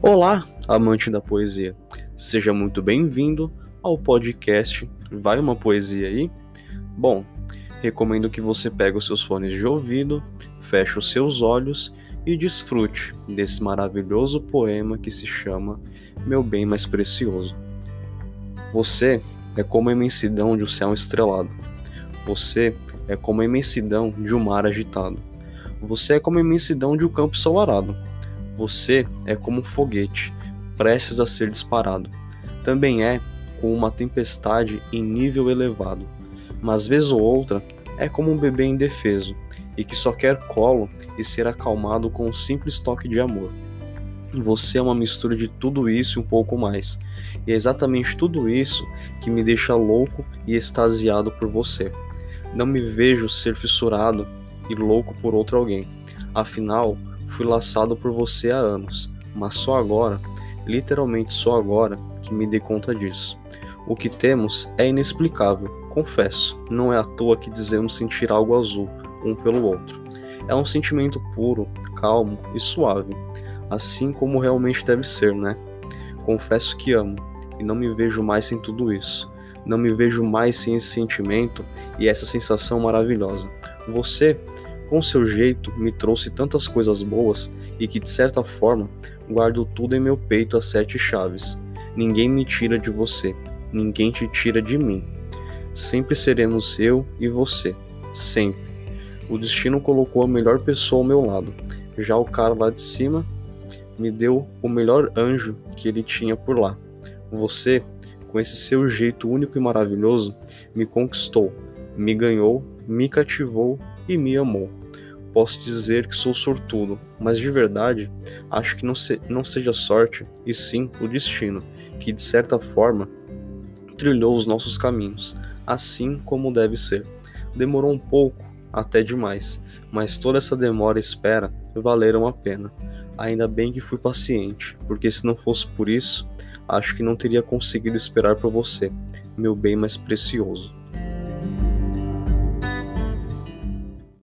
Olá, amante da poesia. Seja muito bem-vindo ao podcast Vai uma poesia aí? Bom, recomendo que você pegue os seus fones de ouvido, feche os seus olhos e desfrute desse maravilhoso poema que se chama Meu bem mais precioso. Você é como a imensidão de um céu estrelado. Você é como a imensidão de um mar agitado. Você é como a imensidão de um campo ensolarado. Você é como um foguete, prestes a ser disparado. Também é como uma tempestade em nível elevado. Mas vez ou outra é como um bebê indefeso e que só quer colo e ser acalmado com um simples toque de amor. Você é uma mistura de tudo isso e um pouco mais. E é exatamente tudo isso que me deixa louco e extasiado por você. Não me vejo ser fissurado e louco por outro alguém. Afinal, Fui laçado por você há anos, mas só agora, literalmente só agora, que me dei conta disso. O que temos é inexplicável, confesso. Não é à toa que dizemos sentir algo azul, um pelo outro. É um sentimento puro, calmo e suave, assim como realmente deve ser, né? Confesso que amo e não me vejo mais sem tudo isso. Não me vejo mais sem esse sentimento e essa sensação maravilhosa. Você com seu jeito, me trouxe tantas coisas boas e que, de certa forma, guardo tudo em meu peito a sete chaves. Ninguém me tira de você, ninguém te tira de mim. Sempre seremos eu e você, sempre. O destino colocou a melhor pessoa ao meu lado. Já o cara lá de cima me deu o melhor anjo que ele tinha por lá. Você, com esse seu jeito único e maravilhoso, me conquistou, me ganhou, me cativou e me amou. Posso dizer que sou sortudo, mas de verdade acho que não, se, não seja sorte, e sim o destino, que de certa forma trilhou os nossos caminhos, assim como deve ser. Demorou um pouco, até demais, mas toda essa demora e espera valeram a pena. Ainda bem que fui paciente, porque se não fosse por isso, acho que não teria conseguido esperar por você, meu bem mais precioso.